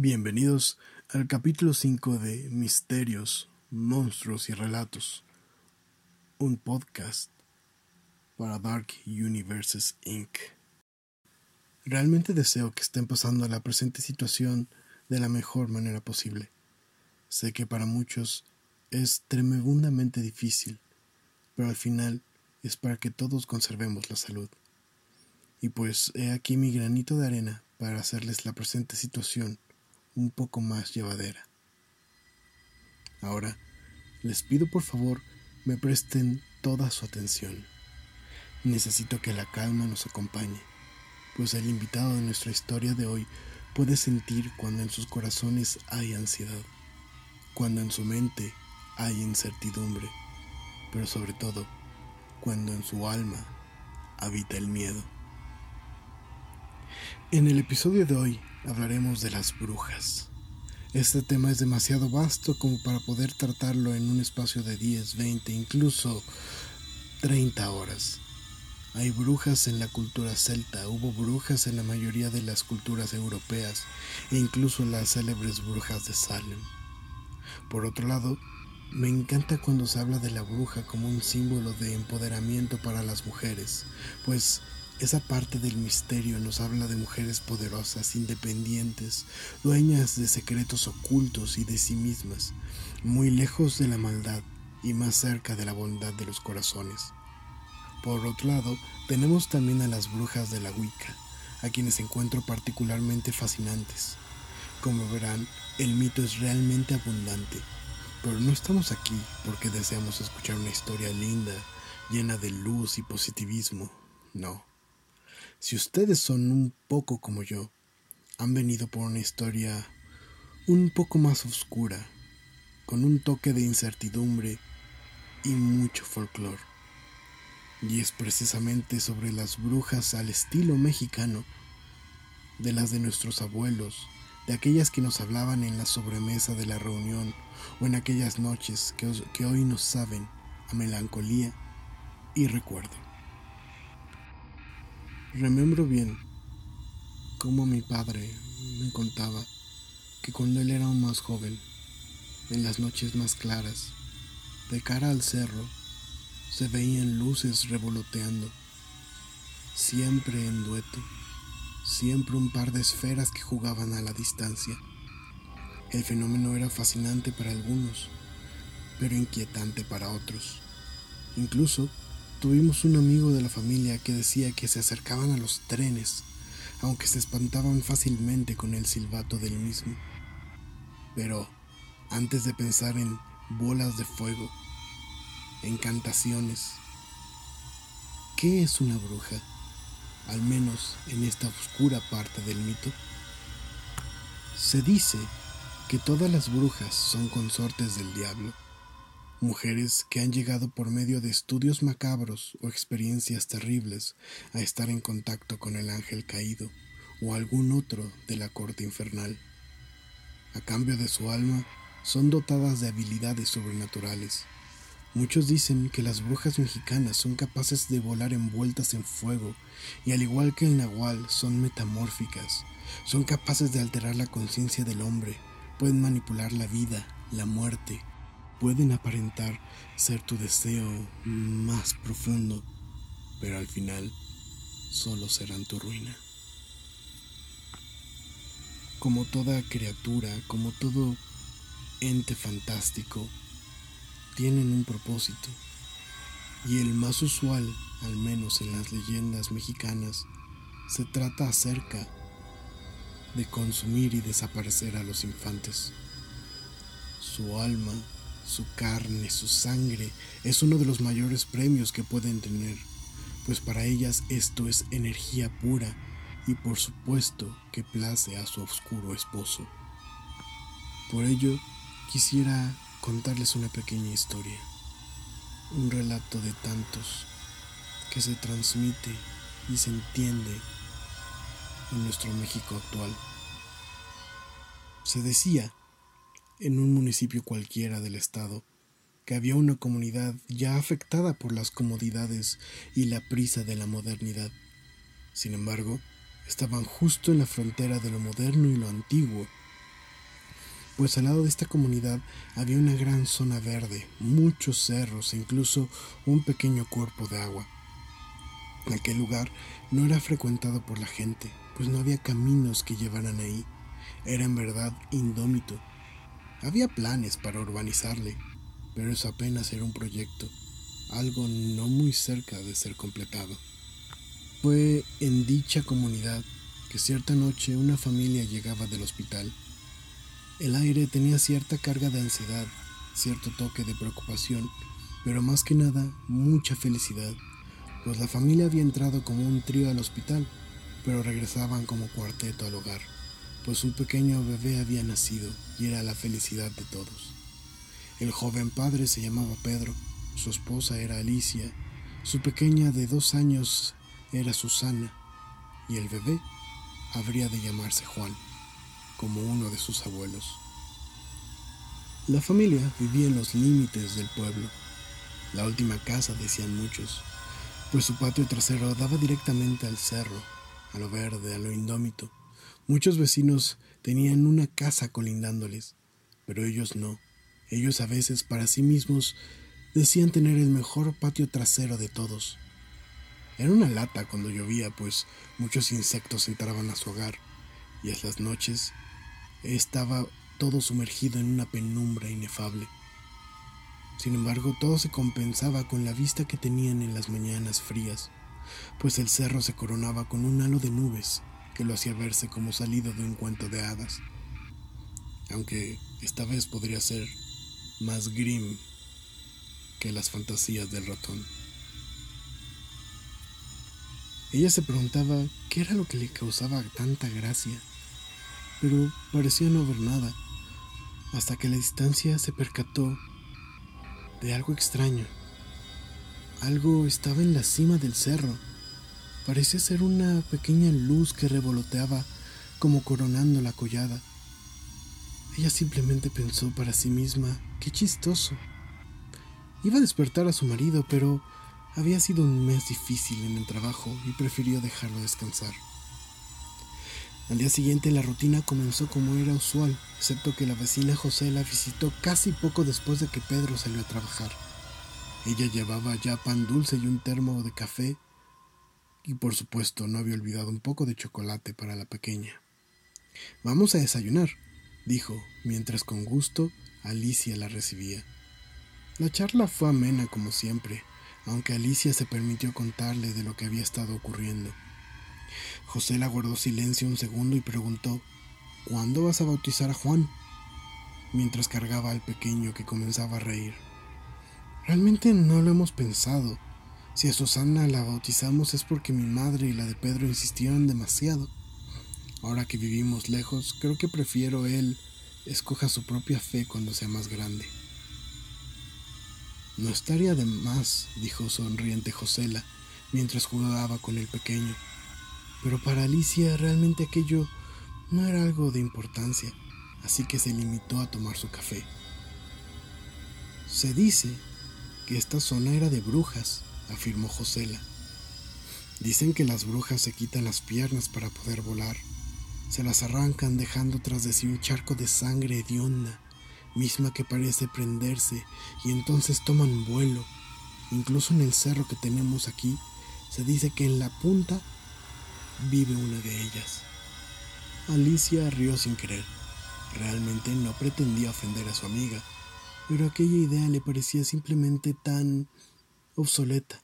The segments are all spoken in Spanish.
Bienvenidos al capítulo 5 de Misterios, Monstruos y Relatos, un podcast para Dark Universes Inc. Realmente deseo que estén pasando la presente situación de la mejor manera posible. Sé que para muchos es tremendamente difícil, pero al final es para que todos conservemos la salud. Y pues he aquí mi granito de arena para hacerles la presente situación un poco más llevadera. Ahora, les pido por favor me presten toda su atención. Necesito que la calma nos acompañe, pues el invitado de nuestra historia de hoy puede sentir cuando en sus corazones hay ansiedad, cuando en su mente hay incertidumbre, pero sobre todo cuando en su alma habita el miedo. En el episodio de hoy hablaremos de las brujas. Este tema es demasiado vasto como para poder tratarlo en un espacio de 10, 20, incluso 30 horas. Hay brujas en la cultura celta, hubo brujas en la mayoría de las culturas europeas e incluso las célebres brujas de Salem. Por otro lado, me encanta cuando se habla de la bruja como un símbolo de empoderamiento para las mujeres, pues esa parte del misterio nos habla de mujeres poderosas, independientes, dueñas de secretos ocultos y de sí mismas, muy lejos de la maldad y más cerca de la bondad de los corazones. Por otro lado, tenemos también a las brujas de la Wicca, a quienes encuentro particularmente fascinantes. Como verán, el mito es realmente abundante, pero no estamos aquí porque deseamos escuchar una historia linda, llena de luz y positivismo, no. Si ustedes son un poco como yo, han venido por una historia un poco más oscura, con un toque de incertidumbre y mucho folclore. Y es precisamente sobre las brujas al estilo mexicano, de las de nuestros abuelos, de aquellas que nos hablaban en la sobremesa de la reunión o en aquellas noches que, que hoy nos saben a melancolía y recuerdo. Remembro bien cómo mi padre me contaba que cuando él era más joven, en las noches más claras, de cara al cerro, se veían luces revoloteando, siempre en dueto, siempre un par de esferas que jugaban a la distancia. El fenómeno era fascinante para algunos, pero inquietante para otros. Incluso Tuvimos un amigo de la familia que decía que se acercaban a los trenes, aunque se espantaban fácilmente con el silbato del mismo. Pero antes de pensar en bolas de fuego, encantaciones, ¿qué es una bruja? Al menos en esta oscura parte del mito. Se dice que todas las brujas son consortes del diablo mujeres que han llegado por medio de estudios macabros o experiencias terribles a estar en contacto con el ángel caído o algún otro de la corte infernal. A cambio de su alma, son dotadas de habilidades sobrenaturales. Muchos dicen que las brujas mexicanas son capaces de volar envueltas en fuego y al igual que el nahual son metamórficas, son capaces de alterar la conciencia del hombre, pueden manipular la vida, la muerte pueden aparentar ser tu deseo más profundo, pero al final solo serán tu ruina. Como toda criatura, como todo ente fantástico, tienen un propósito, y el más usual, al menos en las leyendas mexicanas, se trata acerca de consumir y desaparecer a los infantes. Su alma su carne, su sangre, es uno de los mayores premios que pueden tener, pues para ellas esto es energía pura y por supuesto que place a su oscuro esposo. Por ello, quisiera contarles una pequeña historia, un relato de tantos que se transmite y se entiende en nuestro México actual. Se decía en un municipio cualquiera del estado, que había una comunidad ya afectada por las comodidades y la prisa de la modernidad. Sin embargo, estaban justo en la frontera de lo moderno y lo antiguo, pues al lado de esta comunidad había una gran zona verde, muchos cerros e incluso un pequeño cuerpo de agua. Aquel lugar no era frecuentado por la gente, pues no había caminos que llevaran ahí. Era en verdad indómito. Había planes para urbanizarle, pero eso apenas era un proyecto, algo no muy cerca de ser completado. Fue en dicha comunidad que cierta noche una familia llegaba del hospital el aire tenía cierta carga de ansiedad, cierto toque de preocupación, pero más que nada mucha felicidad, pues la familia había entrado como un trío al hospital, pero regresaban como cuarteto al hogar, pues un pequeño bebé había nacido y era la felicidad de todos. El joven padre se llamaba Pedro, su esposa era Alicia, su pequeña de dos años era Susana, y el bebé habría de llamarse Juan como uno de sus abuelos. La familia vivía en los límites del pueblo, la última casa, decían muchos, pues su patio trasero daba directamente al cerro, a lo verde, a lo indómito. Muchos vecinos tenían una casa colindándoles, pero ellos no. Ellos a veces para sí mismos decían tener el mejor patio trasero de todos. Era una lata cuando llovía, pues muchos insectos entraban a su hogar, y a las noches estaba todo sumergido en una penumbra inefable. Sin embargo, todo se compensaba con la vista que tenían en las mañanas frías, pues el cerro se coronaba con un halo de nubes que lo hacía verse como salido de un cuento de hadas, aunque esta vez podría ser más grim que las fantasías del ratón. Ella se preguntaba qué era lo que le causaba tanta gracia pero parecía no haber nada, hasta que la distancia se percató de algo extraño. Algo estaba en la cima del cerro. Parecía ser una pequeña luz que revoloteaba como coronando la collada. Ella simplemente pensó para sí misma, qué chistoso. Iba a despertar a su marido, pero había sido un mes difícil en el trabajo y prefirió dejarlo descansar. Al día siguiente la rutina comenzó como era usual, excepto que la vecina José la visitó casi poco después de que Pedro salió a trabajar. Ella llevaba ya pan dulce y un termo de café, y por supuesto no había olvidado un poco de chocolate para la pequeña. Vamos a desayunar, dijo, mientras con gusto Alicia la recibía. La charla fue amena como siempre, aunque Alicia se permitió contarle de lo que había estado ocurriendo. José la guardó silencio un segundo y preguntó, ¿Cuándo vas a bautizar a Juan? mientras cargaba al pequeño que comenzaba a reír. Realmente no lo hemos pensado. Si a Susana la bautizamos es porque mi madre y la de Pedro insistieron demasiado. Ahora que vivimos lejos, creo que prefiero él escoja su propia fe cuando sea más grande. No estaría de más, dijo sonriente Josela, mientras jugaba con el pequeño. Pero para Alicia realmente aquello no era algo de importancia, así que se limitó a tomar su café. Se dice que esta zona era de brujas, afirmó Josela. Dicen que las brujas se quitan las piernas para poder volar. Se las arrancan dejando tras de sí un charco de sangre hedionda, misma que parece prenderse, y entonces toman vuelo. Incluso en el cerro que tenemos aquí, se dice que en la punta vive una de ellas. Alicia rió sin querer. Realmente no pretendía ofender a su amiga, pero aquella idea le parecía simplemente tan obsoleta.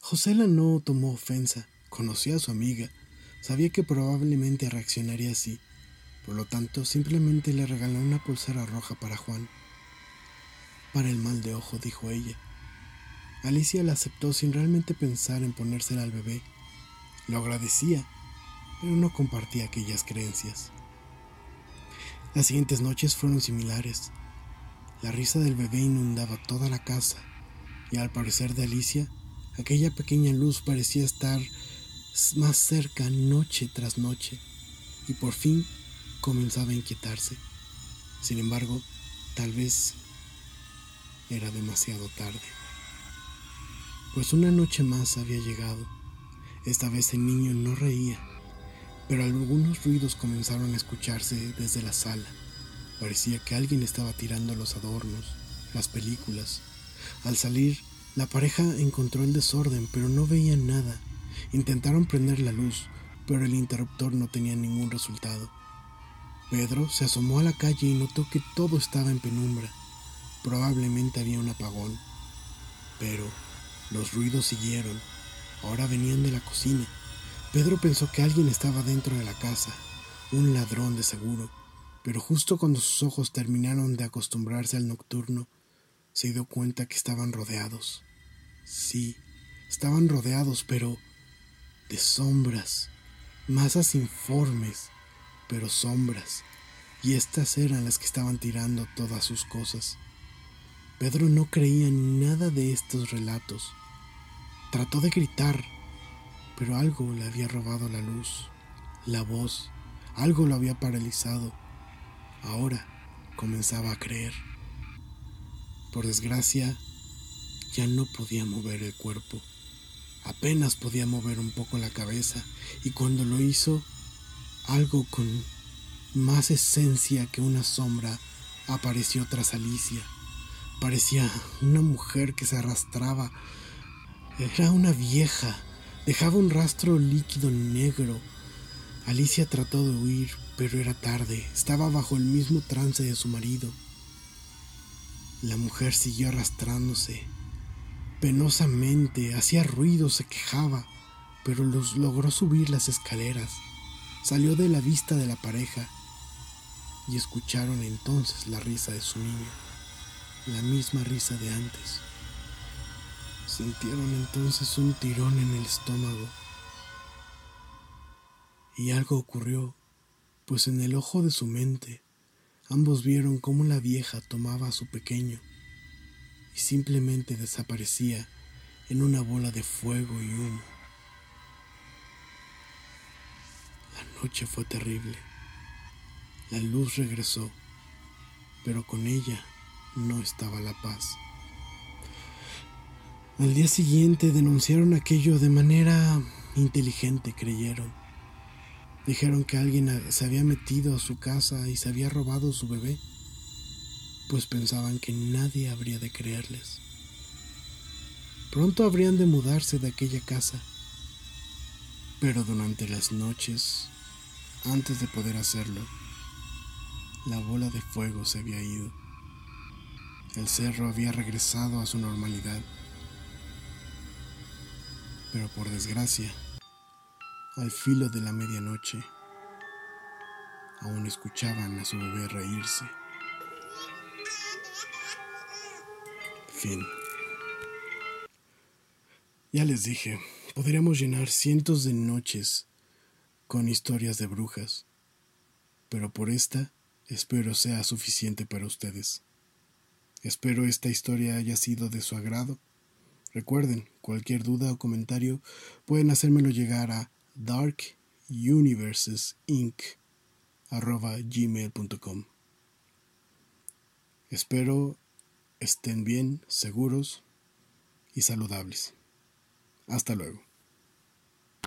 Josela no tomó ofensa, conocía a su amiga, sabía que probablemente reaccionaría así, por lo tanto simplemente le regaló una pulsera roja para Juan. Para el mal de ojo, dijo ella. Alicia la aceptó sin realmente pensar en ponérsela al bebé lo agradecía, pero no compartía aquellas creencias. Las siguientes noches fueron similares. La risa del bebé inundaba toda la casa y al parecer de Alicia, aquella pequeña luz parecía estar más cerca noche tras noche y por fin comenzaba a inquietarse. Sin embargo, tal vez era demasiado tarde, pues una noche más había llegado esta vez el niño no reía, pero algunos ruidos comenzaron a escucharse desde la sala. Parecía que alguien estaba tirando los adornos, las películas. Al salir, la pareja encontró el desorden, pero no veían nada. Intentaron prender la luz, pero el interruptor no tenía ningún resultado. Pedro se asomó a la calle y notó que todo estaba en penumbra. Probablemente había un apagón. Pero los ruidos siguieron. Ahora venían de la cocina. Pedro pensó que alguien estaba dentro de la casa, un ladrón de seguro, pero justo cuando sus ojos terminaron de acostumbrarse al nocturno, se dio cuenta que estaban rodeados. Sí, estaban rodeados, pero de sombras, masas informes, pero sombras, y estas eran las que estaban tirando todas sus cosas. Pedro no creía en nada de estos relatos. Trató de gritar, pero algo le había robado la luz, la voz, algo lo había paralizado. Ahora comenzaba a creer. Por desgracia, ya no podía mover el cuerpo. Apenas podía mover un poco la cabeza y cuando lo hizo, algo con más esencia que una sombra apareció tras Alicia. Parecía una mujer que se arrastraba. Era una vieja. Dejaba un rastro líquido negro. Alicia trató de huir, pero era tarde. Estaba bajo el mismo trance de su marido. La mujer siguió arrastrándose. Penosamente, hacía ruido, se quejaba, pero los logró subir las escaleras. Salió de la vista de la pareja y escucharon entonces la risa de su niño, la misma risa de antes. Sintieron entonces un tirón en el estómago. Y algo ocurrió, pues en el ojo de su mente ambos vieron cómo la vieja tomaba a su pequeño y simplemente desaparecía en una bola de fuego y humo. La noche fue terrible. La luz regresó, pero con ella no estaba la paz. Al día siguiente denunciaron aquello de manera inteligente, creyeron. Dijeron que alguien se había metido a su casa y se había robado su bebé pues pensaban que nadie habría de creerles. Pronto habrían de mudarse de aquella casa, pero durante las noches, antes de poder hacerlo, la bola de fuego se había ido. El cerro había regresado a su normalidad. Pero por desgracia, al filo de la medianoche, aún escuchaban a su bebé reírse. Fin. Ya les dije, podríamos llenar cientos de noches con historias de brujas, pero por esta espero sea suficiente para ustedes. Espero esta historia haya sido de su agrado. Recuerden, cualquier duda o comentario pueden hacérmelo llegar a darkuniversesinc.gmail.com Espero estén bien, seguros y saludables. Hasta luego.